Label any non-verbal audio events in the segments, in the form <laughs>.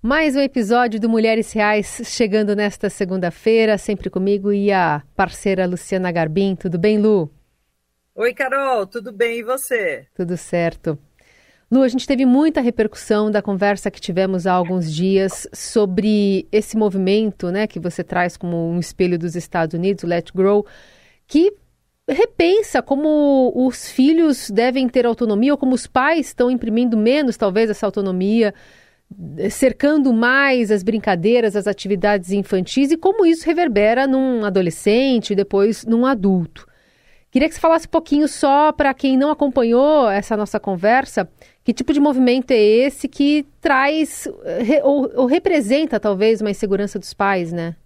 Mais um episódio do Mulheres Reais chegando nesta segunda-feira, sempre comigo e a parceira Luciana Garbim. Tudo bem, Lu? Oi, Carol, tudo bem e você? Tudo certo. Lu, a gente teve muita repercussão da conversa que tivemos há alguns dias sobre esse movimento, né, que você traz como um espelho dos Estados Unidos, o Let Grow, que repensa como os filhos devem ter autonomia ou como os pais estão imprimindo menos, talvez, essa autonomia cercando mais as brincadeiras, as atividades infantis e como isso reverbera num adolescente e depois num adulto. Queria que você falasse um pouquinho só para quem não acompanhou essa nossa conversa, que tipo de movimento é esse que traz ou, ou representa talvez uma insegurança dos pais, né?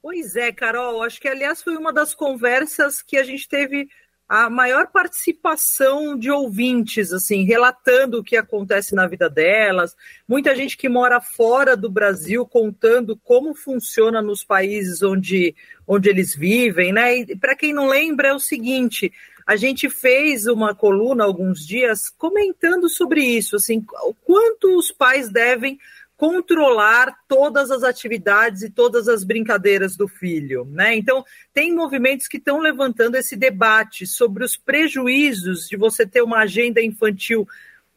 Pois é, Carol, acho que aliás foi uma das conversas que a gente teve a maior participação de ouvintes, assim, relatando o que acontece na vida delas. Muita gente que mora fora do Brasil contando como funciona nos países onde, onde eles vivem, né? E para quem não lembra, é o seguinte: a gente fez uma coluna alguns dias comentando sobre isso, assim, o quanto os pais devem controlar todas as atividades e todas as brincadeiras do filho, né? Então, tem movimentos que estão levantando esse debate sobre os prejuízos de você ter uma agenda infantil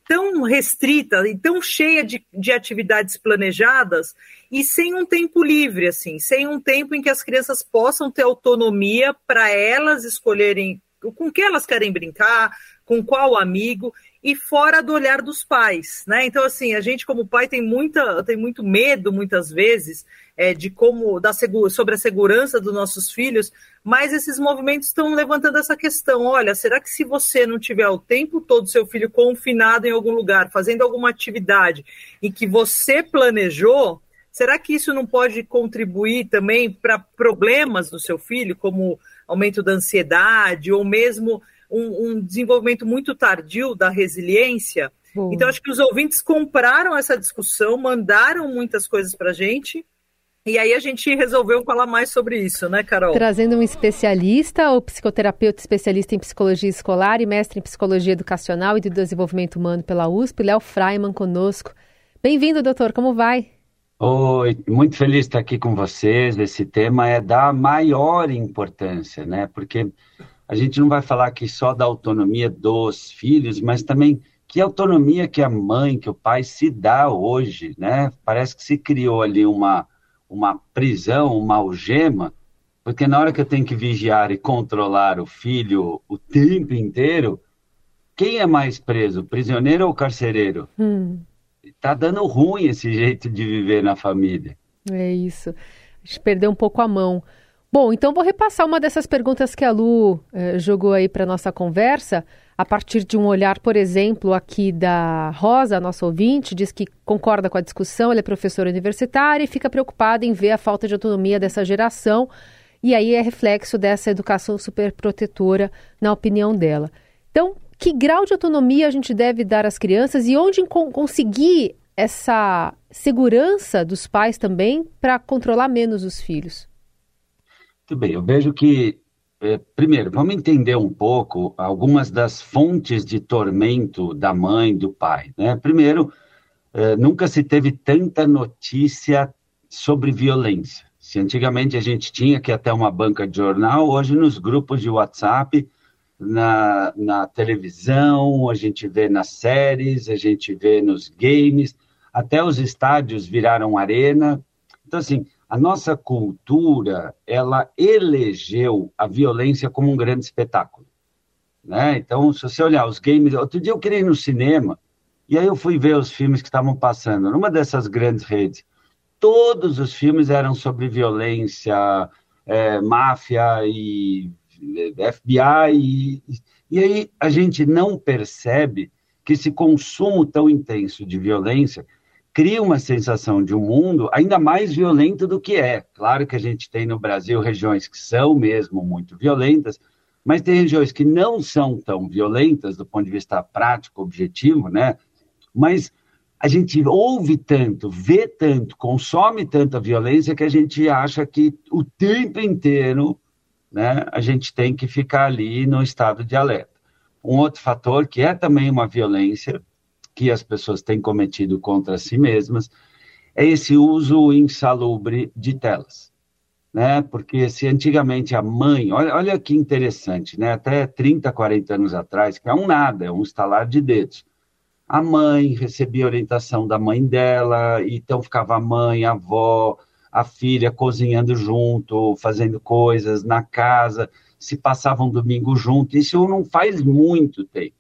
tão restrita e tão cheia de, de atividades planejadas e sem um tempo livre, assim, sem um tempo em que as crianças possam ter autonomia para elas escolherem com que elas querem brincar, com qual amigo e fora do olhar dos pais, né? Então assim, a gente como pai tem muita tem muito medo muitas vezes é, de como da sobre a segurança dos nossos filhos, mas esses movimentos estão levantando essa questão. Olha, será que se você não tiver o tempo todo seu filho confinado em algum lugar, fazendo alguma atividade em que você planejou, será que isso não pode contribuir também para problemas do seu filho, como aumento da ansiedade ou mesmo um, um desenvolvimento muito tardio da resiliência. Bom. Então, acho que os ouvintes compraram essa discussão, mandaram muitas coisas para a gente. E aí a gente resolveu falar mais sobre isso, né, Carol? Trazendo um especialista, o psicoterapeuta especialista em psicologia escolar e mestre em psicologia educacional e de desenvolvimento humano pela USP, Léo Freiman, conosco. Bem-vindo, doutor, como vai? Oi, muito feliz de estar aqui com vocês. Esse tema é da maior importância, né? Porque a gente não vai falar aqui só da autonomia dos filhos, mas também que autonomia que a mãe, que o pai se dá hoje, né? Parece que se criou ali uma, uma prisão, uma algema, porque na hora que eu tenho que vigiar e controlar o filho o tempo inteiro, quem é mais preso, prisioneiro ou carcereiro? Hum. Tá dando ruim esse jeito de viver na família. É isso. A gente perdeu um pouco a mão. Bom, então vou repassar uma dessas perguntas que a Lu eh, jogou aí para nossa conversa, a partir de um olhar, por exemplo, aqui da Rosa, nossa ouvinte, diz que concorda com a discussão, ela é professora universitária e fica preocupada em ver a falta de autonomia dessa geração, e aí é reflexo dessa educação superprotetora, na opinião dela. Então, que grau de autonomia a gente deve dar às crianças e onde conseguir essa segurança dos pais também para controlar menos os filhos? Muito bem, eu vejo que, é, primeiro, vamos entender um pouco algumas das fontes de tormento da mãe, do pai. Né? Primeiro, é, nunca se teve tanta notícia sobre violência. Se antigamente a gente tinha que ir até uma banca de jornal, hoje nos grupos de WhatsApp, na, na televisão, a gente vê nas séries, a gente vê nos games, até os estádios viraram arena. Então, assim, a nossa cultura, ela elegeu a violência como um grande espetáculo. Né? Então, se você olhar os games... Outro dia eu queria ir no cinema, e aí eu fui ver os filmes que estavam passando numa dessas grandes redes. Todos os filmes eram sobre violência, é, máfia e é, FBI. E, e aí a gente não percebe que esse consumo tão intenso de violência cria uma sensação de um mundo ainda mais violento do que é. Claro que a gente tem no Brasil regiões que são mesmo muito violentas, mas tem regiões que não são tão violentas do ponto de vista prático, objetivo, né? Mas a gente ouve tanto, vê tanto, consome tanta violência que a gente acha que o tempo inteiro né, a gente tem que ficar ali no estado de alerta. Um outro fator que é também uma violência que as pessoas têm cometido contra si mesmas é esse uso insalubre de telas. Né? Porque se antigamente a mãe, olha, olha que interessante, né? até 30, 40 anos atrás, que é um nada, é um estalar de dedos. A mãe recebia orientação da mãe dela, então ficava a mãe, a avó, a filha cozinhando junto, fazendo coisas na casa, se passavam um domingo junto. Isso não faz muito tempo.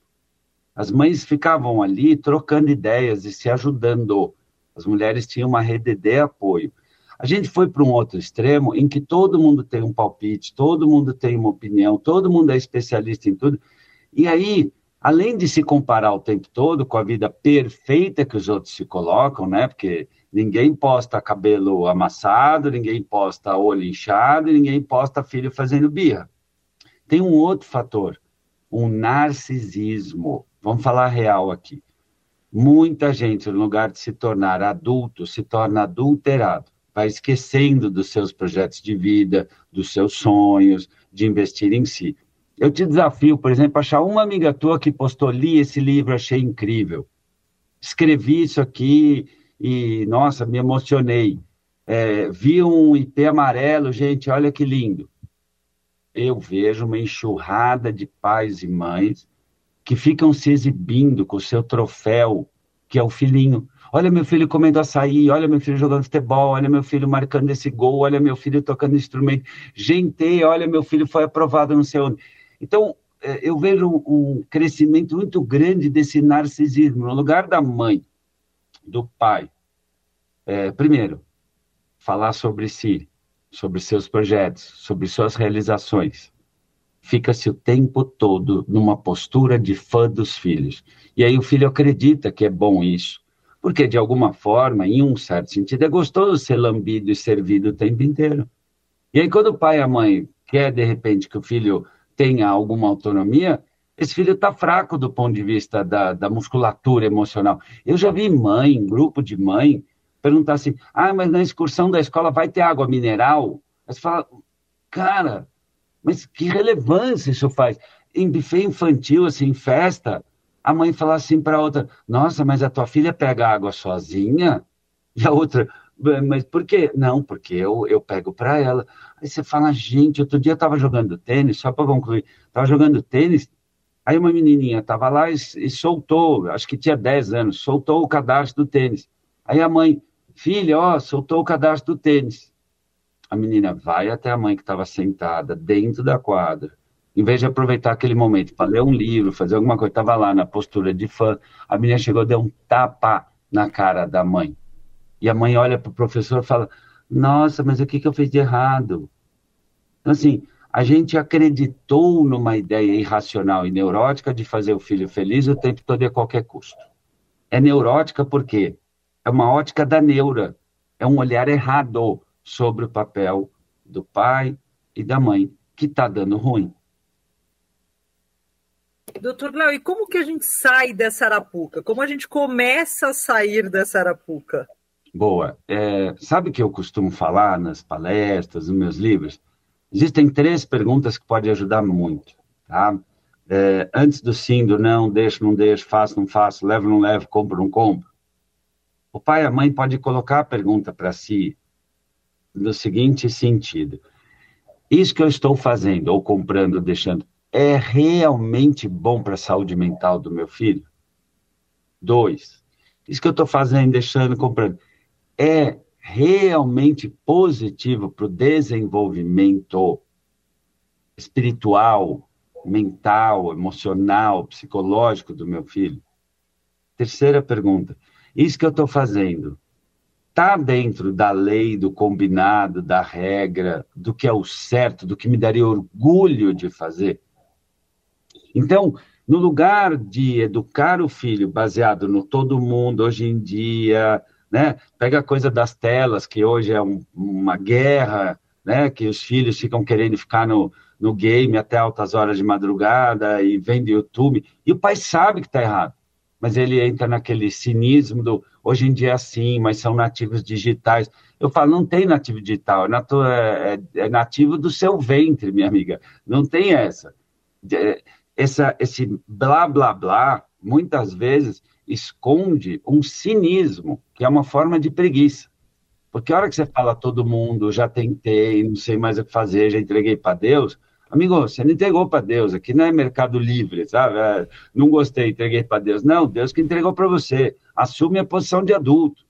As mães ficavam ali trocando ideias e se ajudando. As mulheres tinham uma rede de apoio. A gente foi para um outro extremo em que todo mundo tem um palpite, todo mundo tem uma opinião, todo mundo é especialista em tudo. E aí, além de se comparar o tempo todo com a vida perfeita que os outros se colocam, né? Porque ninguém posta cabelo amassado, ninguém posta olho inchado, ninguém posta filho fazendo birra. Tem um outro fator, um narcisismo. Vamos falar real aqui. Muita gente, no lugar de se tornar adulto, se torna adulterado vai esquecendo dos seus projetos de vida, dos seus sonhos, de investir em si. Eu te desafio, por exemplo, a achar uma amiga tua que postou, li esse livro, achei incrível. Escrevi isso aqui e, nossa, me emocionei. É, vi um IP amarelo, gente, olha que lindo. Eu vejo uma enxurrada de pais e mães que ficam se exibindo com o seu troféu, que é o filhinho. Olha meu filho comendo açaí, olha meu filho jogando futebol, olha meu filho marcando esse gol, olha meu filho tocando instrumento. Gente, olha meu filho foi aprovado não sei onde. Então, é, eu vejo um crescimento muito grande desse narcisismo. No lugar da mãe, do pai, é, primeiro, falar sobre si, sobre seus projetos, sobre suas realizações. Fica-se o tempo todo numa postura de fã dos filhos. E aí o filho acredita que é bom isso porque, de alguma forma, em um certo sentido, é gostoso ser lambido e servido o tempo inteiro. E aí, quando o pai e a mãe quer, de repente, que o filho tenha alguma autonomia, esse filho está fraco do ponto de vista da, da musculatura emocional. Eu já vi mãe, grupo de mãe, perguntar assim: ah, mas na excursão da escola vai ter água mineral? Aí você fala, cara, mas que relevância isso faz? Em buffet infantil, assim, festa, a mãe fala assim para a outra: Nossa, mas a tua filha pega água sozinha? E a outra, mas por quê? Não, porque eu, eu pego para ela. Aí você fala, gente, outro dia eu estava jogando tênis, só para concluir, estava jogando tênis, aí uma menininha estava lá e, e, soltou, acho que tinha 10 anos, soltou o cadastro do tênis. Aí a mãe, filha, ó, soltou o cadastro do tênis. A menina vai até a mãe que estava sentada dentro da quadra, em vez de aproveitar aquele momento para ler um livro, fazer alguma coisa, estava lá na postura de fã, a menina chegou deu um tapa na cara da mãe. E a mãe olha para o professor e fala: Nossa, mas o que, que eu fiz de errado? Então, assim, a gente acreditou numa ideia irracional e neurótica de fazer o filho feliz o tempo todo e a qualquer custo. É neurótica porque é uma ótica da neura, é um olhar errado sobre o papel do pai e da mãe, que está dando ruim. Doutor Léo, e como que a gente sai dessa arapuca? Como a gente começa a sair dessa arapuca? Boa. É, sabe que eu costumo falar nas palestras, nos meus livros? Existem três perguntas que podem ajudar muito. Tá? É, antes do sim, do não, deixo, não deixo, faço, não faço, levo, não levo, compro, não compro. O pai e a mãe podem colocar a pergunta para si no seguinte sentido: Isso que eu estou fazendo, ou comprando, deixando, é realmente bom para a saúde mental do meu filho? Dois, isso que eu estou fazendo, deixando, comprando, é realmente positivo para o desenvolvimento espiritual, mental, emocional, psicológico do meu filho? Terceira pergunta, isso que eu estou fazendo está dentro da lei, do combinado, da regra, do que é o certo, do que me daria orgulho de fazer? Então, no lugar de educar o filho baseado no todo mundo hoje em dia, né? Pega a coisa das telas, que hoje é um, uma guerra, né? Que os filhos ficam querendo ficar no, no game até altas horas de madrugada e vendo YouTube. E o pai sabe que está errado, mas ele entra naquele cinismo do hoje em dia é assim, mas são nativos digitais. Eu falo, não tem nativo digital, é, é, é, é nativo do seu ventre, minha amiga. Não tem essa. Essa, esse blá blá blá, muitas vezes, esconde um cinismo, que é uma forma de preguiça. Porque a hora que você fala todo mundo, já tentei, não sei mais o que fazer, já entreguei para Deus, amigo, você não entregou para Deus, aqui não é mercado livre, sabe? É, não gostei, entreguei para Deus. Não, Deus que entregou para você. Assume a posição de adulto.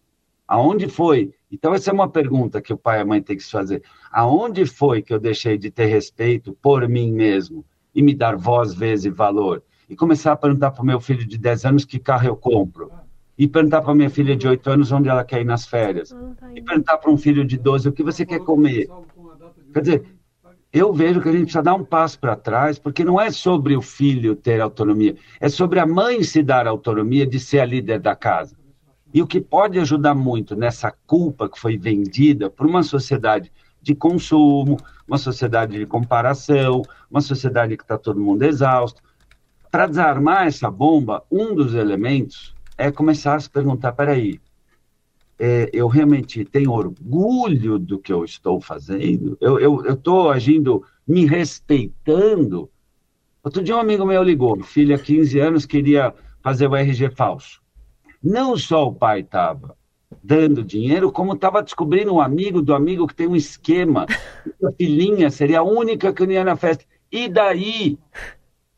Aonde foi? Então, essa é uma pergunta que o pai e a mãe têm que se fazer. Aonde foi que eu deixei de ter respeito por mim mesmo e me dar voz, vez e valor? E começar a perguntar para o meu filho de 10 anos que carro eu compro. E perguntar para minha filha de 8 anos onde ela quer ir nas férias. Tá e perguntar para um filho de 12 o que você quer comer. Quer dizer, eu vejo que a gente precisa dar um passo para trás, porque não é sobre o filho ter autonomia, é sobre a mãe se dar autonomia de ser a líder da casa. E o que pode ajudar muito nessa culpa que foi vendida por uma sociedade de consumo, uma sociedade de comparação, uma sociedade que está todo mundo exausto. Para desarmar essa bomba, um dos elementos é começar a se perguntar: peraí, é, eu realmente tenho orgulho do que eu estou fazendo? Eu estou agindo me respeitando? Outro dia um amigo meu ligou, filha, 15 anos, queria fazer o RG falso. Não só o pai estava dando dinheiro, como estava descobrindo um amigo do amigo que tem um esquema. <laughs> A filhinha seria a única que não ia na festa. E daí?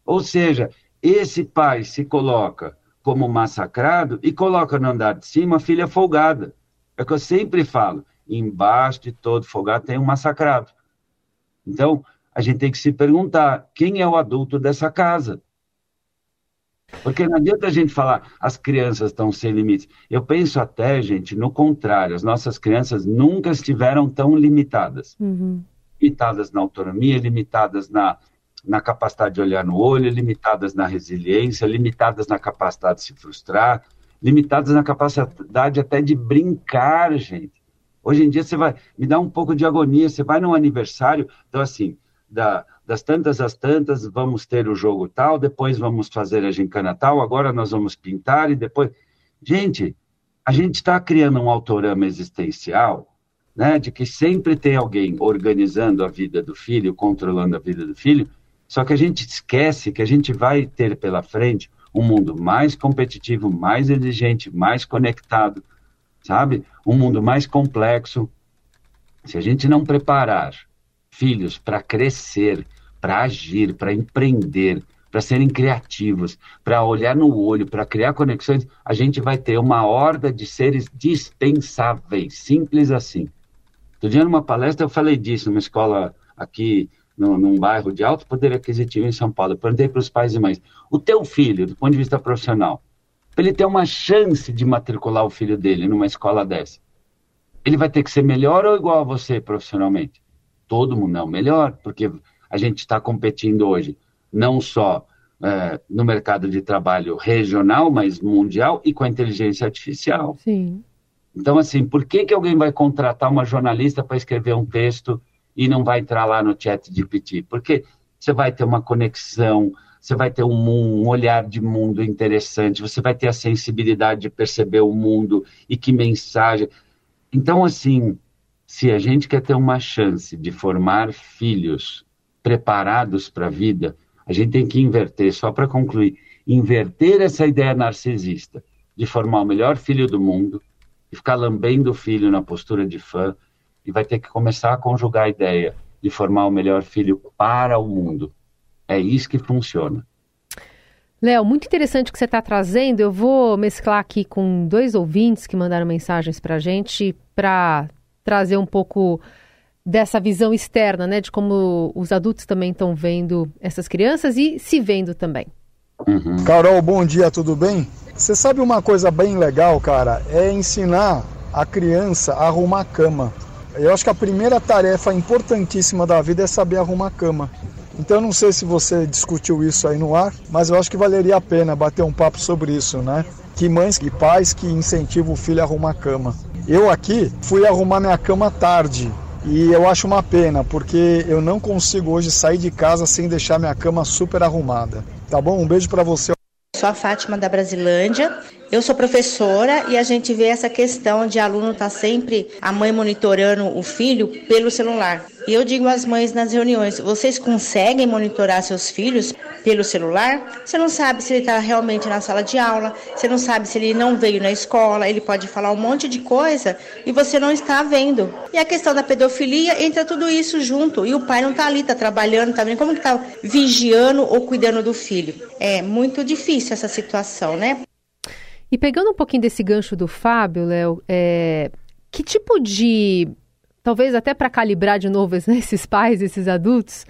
Ou seja, esse pai se coloca como massacrado e coloca no andar de cima a filha folgada. É o que eu sempre falo: embaixo de todo folgado tem um massacrado. Então, a gente tem que se perguntar: quem é o adulto dessa casa? Porque não adianta a gente falar, as crianças estão sem limites. Eu penso até, gente, no contrário, as nossas crianças nunca estiveram tão limitadas. Uhum. Limitadas na autonomia, limitadas na, na capacidade de olhar no olho, limitadas na resiliência, limitadas na capacidade de se frustrar, limitadas na capacidade até de brincar, gente. Hoje em dia você vai, me dá um pouco de agonia, você vai num aniversário, então assim, da, das tantas às tantas, vamos ter o jogo tal, depois vamos fazer a gincana tal, agora nós vamos pintar e depois. Gente, a gente está criando um autorama existencial, né, de que sempre tem alguém organizando a vida do filho, controlando a vida do filho, só que a gente esquece que a gente vai ter pela frente um mundo mais competitivo, mais exigente, mais conectado, sabe? Um mundo mais complexo. Se a gente não preparar filhos para crescer, para agir, para empreender, para serem criativos, para olhar no olho, para criar conexões, a gente vai ter uma horda de seres dispensáveis, simples assim. Outro dia, numa palestra, eu falei disso, numa escola aqui, no, num bairro de alto poder aquisitivo em São Paulo. Eu perguntei para os pais e mães: o teu filho, do ponto de vista profissional, para ele ter uma chance de matricular o filho dele numa escola dessa, ele vai ter que ser melhor ou igual a você profissionalmente? Todo mundo não, melhor, porque a gente está competindo hoje não só é, no mercado de trabalho regional, mas mundial e com a inteligência artificial. Sim. Então, assim, por que, que alguém vai contratar uma jornalista para escrever um texto e não vai entrar lá no chat de PT? Porque você vai ter uma conexão, você vai ter um, um, olhar de mundo interessante, você vai ter a sensibilidade de perceber o mundo e que mensagem. Então, assim, se a gente quer ter uma chance de formar filhos preparados para a vida, a gente tem que inverter, só para concluir, inverter essa ideia narcisista de formar o melhor filho do mundo e ficar lambendo o filho na postura de fã, e vai ter que começar a conjugar a ideia de formar o melhor filho para o mundo. É isso que funciona. Léo, muito interessante o que você está trazendo. Eu vou mesclar aqui com dois ouvintes que mandaram mensagens para a gente para trazer um pouco dessa visão externa, né, de como os adultos também estão vendo essas crianças e se vendo também. Uhum. Carol, bom dia, tudo bem? Você sabe uma coisa bem legal, cara? É ensinar a criança a arrumar a cama. Eu acho que a primeira tarefa importantíssima da vida é saber arrumar cama. Então eu não sei se você discutiu isso aí no ar, mas eu acho que valeria a pena bater um papo sobre isso, né? Que mães e pais que incentivam o filho a arrumar cama. Eu aqui fui arrumar minha cama tarde, e eu acho uma pena, porque eu não consigo hoje sair de casa sem deixar minha cama super arrumada. Tá bom? Um beijo para você. Sou a Fátima da Brasilândia Eu sou professora e a gente vê essa questão de aluno estar tá sempre a mãe monitorando o filho pelo celular. E eu digo às mães nas reuniões: vocês conseguem monitorar seus filhos pelo celular? Você não sabe se ele está realmente na sala de aula, você não sabe se ele não veio na escola, ele pode falar um monte de coisa e você não está vendo. E a questão da pedofilia entra tudo isso junto e o pai não está ali, está trabalhando, está vendo como está vigiando ou cuidando do filho. É muito difícil essa situação, né? E pegando um pouquinho desse gancho do Fábio, Léo, é, que tipo de, talvez até para calibrar de novo né, <laughs> esses pais, esses adultos,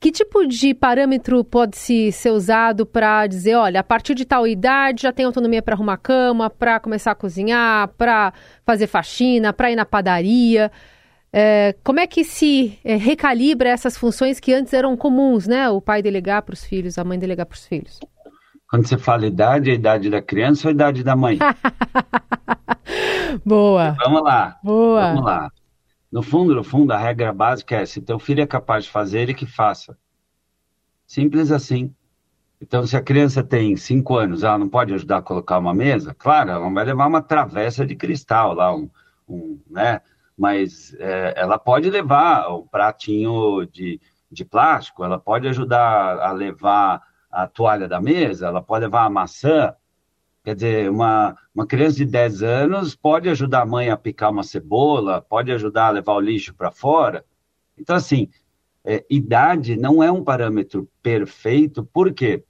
que tipo de parâmetro pode -se ser usado para dizer, olha, a partir de tal idade já tem autonomia para arrumar cama, para começar a cozinhar, para fazer faxina, para ir na padaria? É, como é que se é, recalibra essas funções que antes eram comuns, né? O pai delegar para os filhos, a mãe delegar para os filhos? Quando você fala idade, é a idade da criança ou a idade da mãe? <laughs> Boa. Vamos lá. Boa. Vamos lá. No fundo, no fundo, a regra básica é: se teu filho é capaz de fazer, ele que faça. Simples assim. Então, se a criança tem cinco anos, ela não pode ajudar a colocar uma mesa? Claro, ela não vai levar uma travessa de cristal lá, um, um né? Mas é, ela pode levar um pratinho de, de plástico, ela pode ajudar a levar a toalha da mesa, ela pode levar a maçã. Quer dizer, uma, uma criança de 10 anos pode ajudar a mãe a picar uma cebola, pode ajudar a levar o lixo para fora. Então, assim, é, idade não é um parâmetro perfeito, por quê?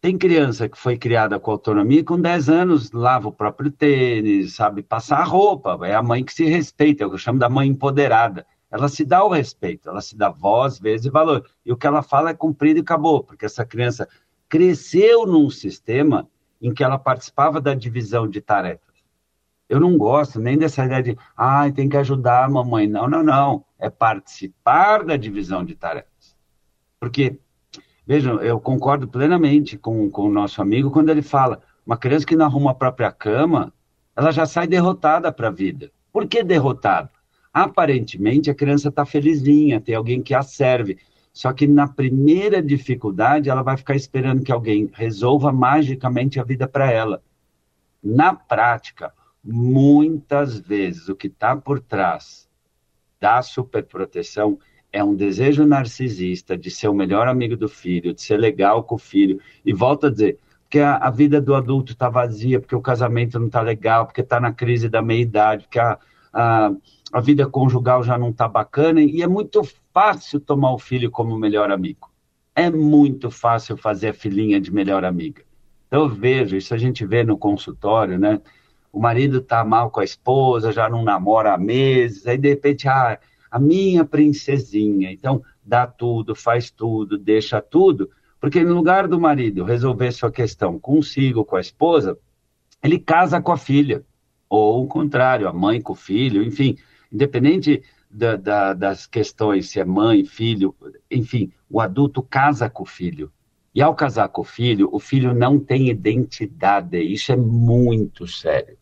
Tem criança que foi criada com autonomia e com 10 anos lava o próprio tênis, sabe passar a roupa. É a mãe que se respeita, é o que eu chamo da mãe empoderada ela se dá o respeito, ela se dá voz, vez e valor. E o que ela fala é cumprido e acabou, porque essa criança cresceu num sistema em que ela participava da divisão de tarefas. Eu não gosto nem dessa ideia de, ah, tem que ajudar a mamãe. Não, não, não. É participar da divisão de tarefas. Porque, vejam, eu concordo plenamente com, com o nosso amigo quando ele fala, uma criança que não arruma a própria cama, ela já sai derrotada para a vida. Por que derrotada? Aparentemente, a criança está felizinha, tem alguém que a serve. Só que na primeira dificuldade, ela vai ficar esperando que alguém resolva magicamente a vida para ela. Na prática, muitas vezes, o que está por trás da superproteção é um desejo narcisista de ser o melhor amigo do filho, de ser legal com o filho. E volto a dizer, porque a, a vida do adulto está vazia, porque o casamento não está legal, porque está na crise da meia-idade, porque a, a a vida conjugal já não está bacana e é muito fácil tomar o filho como melhor amigo. É muito fácil fazer a filhinha de melhor amiga. Então eu vejo, isso a gente vê no consultório, né? O marido está mal com a esposa, já não namora há meses, aí de repente, ah, a minha princesinha, então dá tudo, faz tudo, deixa tudo, porque no lugar do marido resolver sua questão consigo, com a esposa, ele casa com a filha, ou o contrário, a mãe com o filho, enfim, independente da, da, das questões, se é mãe, filho, enfim, o adulto casa com o filho. E ao casar com o filho, o filho não tem identidade. Isso é muito sério.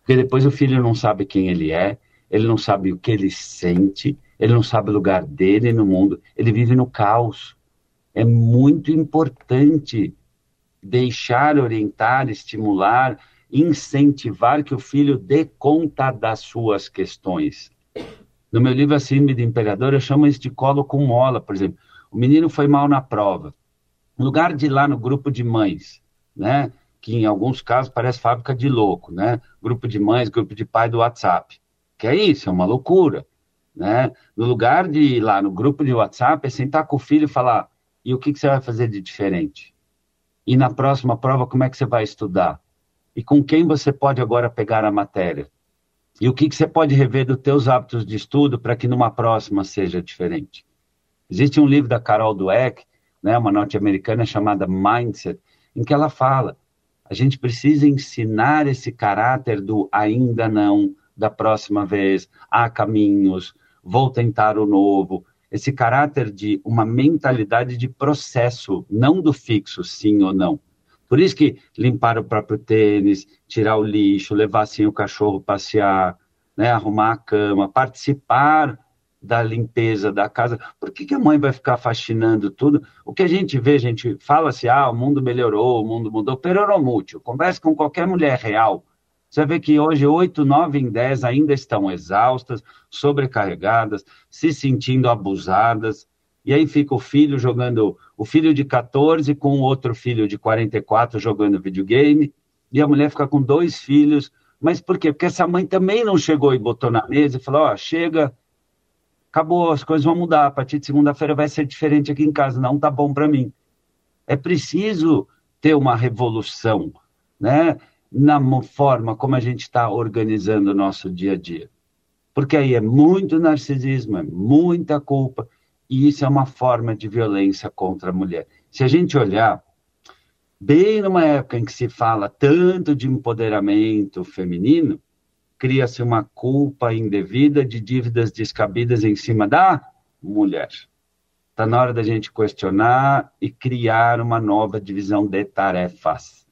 Porque depois o filho não sabe quem ele é, ele não sabe o que ele sente, ele não sabe o lugar dele no mundo, ele vive no caos. É muito importante deixar, orientar, estimular incentivar que o filho dê conta das suas questões. No meu livro A Síndrome do Imperador, eu chamo isso de colo com mola, por exemplo. O menino foi mal na prova. No lugar de ir lá no grupo de mães, né, que em alguns casos parece fábrica de louco, né? Grupo de mães, grupo de pai do WhatsApp. Que é isso, é uma loucura, né? No lugar de ir lá no grupo de WhatsApp, é sentar com o filho e falar: "E o que, que você vai fazer de diferente? E na próxima prova, como é que você vai estudar? E com quem você pode agora pegar a matéria. E o que, que você pode rever dos teus hábitos de estudo para que numa próxima seja diferente. Existe um livro da Carol Dweck, né, uma norte-americana chamada Mindset, em que ela fala, a gente precisa ensinar esse caráter do ainda não, da próxima vez, há caminhos, vou tentar o novo, esse caráter de uma mentalidade de processo, não do fixo, sim ou não. Por isso que limpar o próprio tênis, tirar o lixo, levar assim o cachorro passear, né, arrumar a cama, participar da limpeza da casa. Por que, que a mãe vai ficar faxinando tudo? O que a gente vê, a gente fala-se, ah, o mundo melhorou, o mundo mudou, peroromútil. Converse com qualquer mulher real. Você vê que hoje oito, nove em dez ainda estão exaustas, sobrecarregadas, se sentindo abusadas. E aí fica o filho jogando, o filho de 14 com outro filho de 44 jogando videogame, e a mulher fica com dois filhos. Mas por quê? Porque essa mãe também não chegou e botou na mesa e falou: ó, oh, chega, acabou, as coisas vão mudar, a partir de segunda-feira vai ser diferente aqui em casa, não tá bom para mim. É preciso ter uma revolução, né, na forma como a gente está organizando o nosso dia a dia. Porque aí é muito narcisismo, é muita culpa, e isso é uma forma de violência contra a mulher. Se a gente olhar, bem numa época em que se fala tanto de empoderamento feminino, cria-se uma culpa indevida de dívidas descabidas em cima da mulher. Está na hora da gente questionar e criar uma nova divisão de tarefas.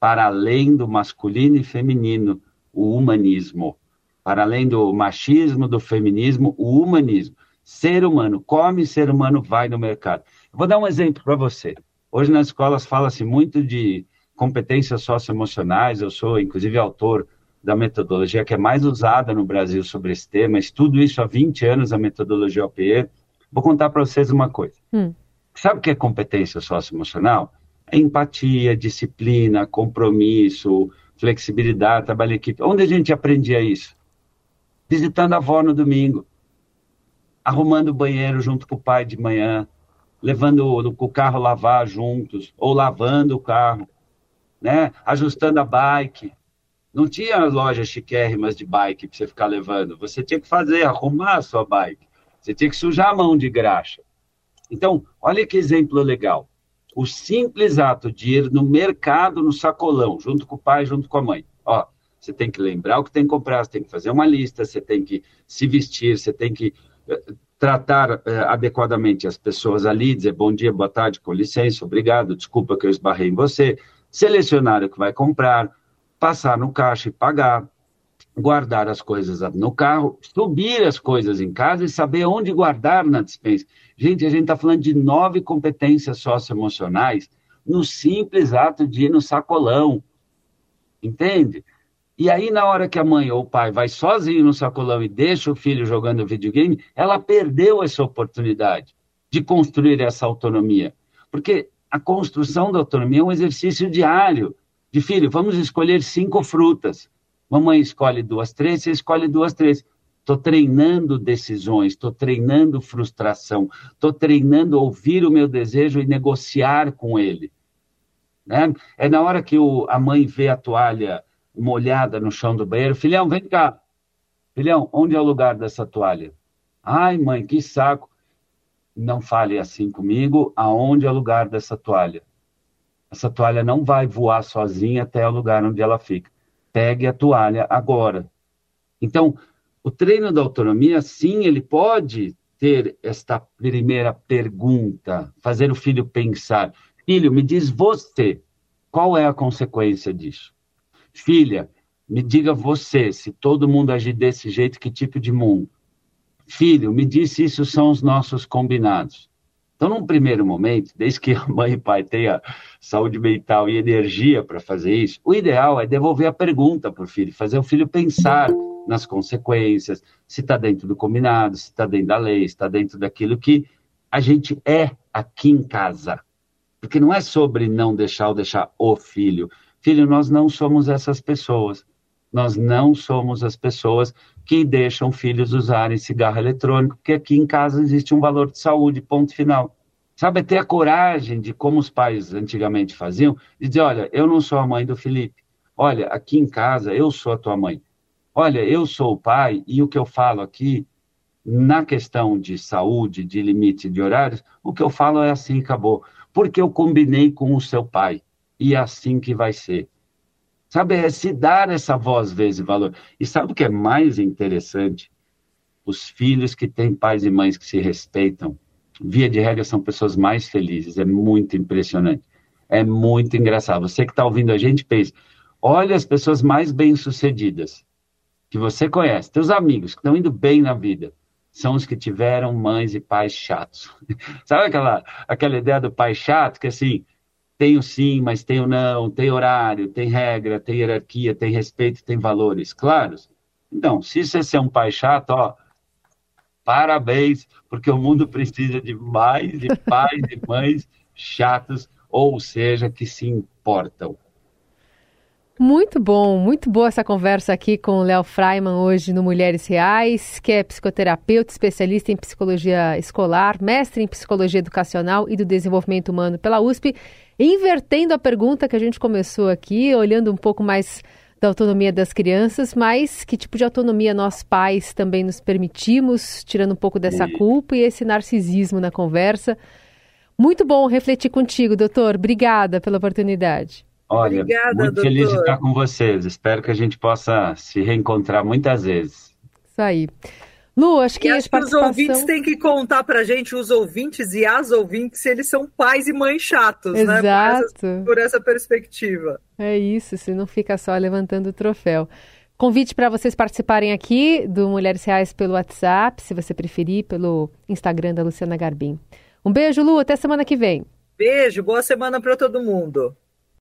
Para além do masculino e feminino, o humanismo. Para além do machismo, do feminismo, o humanismo. Ser humano come, ser humano vai no mercado. vou dar um exemplo para você. Hoje nas escolas fala-se muito de competências socioemocionais. Eu sou, inclusive, autor da metodologia que é mais usada no Brasil sobre esse tema, estudo isso há 20 anos, a metodologia OPE. Vou contar para vocês uma coisa. Hum. Sabe o que é competência socioemocional? É empatia, disciplina, compromisso, flexibilidade, trabalho em equipe. Onde a gente aprendia isso? Visitando a avó no domingo, arrumando o banheiro junto com o pai de manhã, levando o carro lavar juntos, ou lavando o carro, né? ajustando a bike, não tinha lojas chiquérrimas de bike para você ficar levando. Você tinha que fazer, arrumar a sua bike. Você tinha que sujar a mão de graxa. Então, olha que exemplo legal. O simples ato de ir no mercado, no sacolão, junto com o pai, junto com a mãe. Ó, você tem que lembrar o que tem que comprar, você tem que fazer uma lista, você tem que se vestir, você tem que tratar eh, adequadamente as pessoas ali, dizer bom dia, boa tarde, com licença, obrigado, desculpa que eu esbarrei em você, selecionar o que vai comprar, passar no caixa e pagar, guardar as coisas no carro, subir as coisas em casa e saber onde guardar na dispensa. Gente, a gente está falando de nove competências socioemocionais no simples ato de ir no sacolão. Entende? E aí, na hora que a mãe ou o pai vai sozinho no sacolão e deixa o filho jogando videogame, ela perdeu essa oportunidade de construir essa autonomia. Porque a construção da autonomia é um exercício diário de filho, vamos escolher cinco frutas. Mamãe escolhe duas, três, você escolhe duas, três. Estou treinando decisões, estou treinando frustração, estou treinando ouvir o meu desejo e negociar com ele. Né? É na hora que o, a mãe vê a toalha molhada no chão do banheiro, filhão, vem cá. Filhão, onde é o lugar dessa toalha? Ai, mãe, que saco. Não fale assim comigo, aonde é o lugar dessa toalha? Essa toalha não vai voar sozinha até o lugar onde ela fica. Pegue a toalha agora. Então, o treino da autonomia, sim, ele pode ter esta primeira pergunta, fazer o filho pensar: filho, me diz você, qual é a consequência disso? Filha, me diga você, se todo mundo agir desse jeito, que tipo de mundo? Filho, me diz se isso são os nossos combinados. Então, num primeiro momento, desde que a mãe e o pai tenham saúde mental e energia para fazer isso, o ideal é devolver a pergunta para o filho, fazer o filho pensar nas consequências, se está dentro do combinado, se está dentro da lei, se está dentro daquilo que a gente é aqui em casa. Porque não é sobre não deixar ou deixar o filho. Filho, nós não somos essas pessoas. Nós não somos as pessoas que deixam filhos usarem cigarro eletrônico, porque aqui em casa existe um valor de saúde, ponto final. Sabe, ter a coragem de, como os pais antigamente faziam, de dizer: olha, eu não sou a mãe do Felipe. Olha, aqui em casa eu sou a tua mãe. Olha, eu sou o pai e o que eu falo aqui, na questão de saúde, de limite de horários, o que eu falo é assim, acabou. Porque eu combinei com o seu pai e assim que vai ser. Sabe, é se dar essa voz, vez e valor. E sabe o que é mais interessante? Os filhos que têm pais e mães que se respeitam, via de regra, são pessoas mais felizes. É muito impressionante. É muito engraçado. Você que está ouvindo a gente, pensa, olha as pessoas mais bem-sucedidas que você conhece, teus amigos que estão indo bem na vida, são os que tiveram mães e pais chatos. <laughs> Sabe aquela, aquela ideia do pai chato, que assim, tem o sim, mas tem o não, tem horário, tem regra, tem hierarquia, tem respeito, tem valores claros? Então, se você é um pai chato, ó, parabéns, porque o mundo precisa de mais de pais e mães chatos, ou seja, que se importam. Muito bom, muito boa essa conversa aqui com o Léo Freiman hoje no Mulheres Reais, que é psicoterapeuta, especialista em psicologia escolar, mestre em psicologia educacional e do desenvolvimento humano pela USP, invertendo a pergunta que a gente começou aqui, olhando um pouco mais da autonomia das crianças, mas que tipo de autonomia nós pais também nos permitimos, tirando um pouco dessa culpa e esse narcisismo na conversa. Muito bom refletir contigo, doutor. Obrigada pela oportunidade. Olha, Obrigada, muito doutor. feliz de estar com vocês. Espero que a gente possa se reencontrar muitas vezes. Isso aí. Lu, acho que, acho que os ouvintes têm que contar para a gente, os ouvintes e as ouvintes, se eles são pais e mães chatos, Exato. né? Por essa, por essa perspectiva. É isso, se não fica só levantando o troféu. Convite para vocês participarem aqui do Mulheres Reais pelo WhatsApp, se você preferir, pelo Instagram da Luciana Garbim. Um beijo, Lu, até semana que vem. Beijo, boa semana para todo mundo.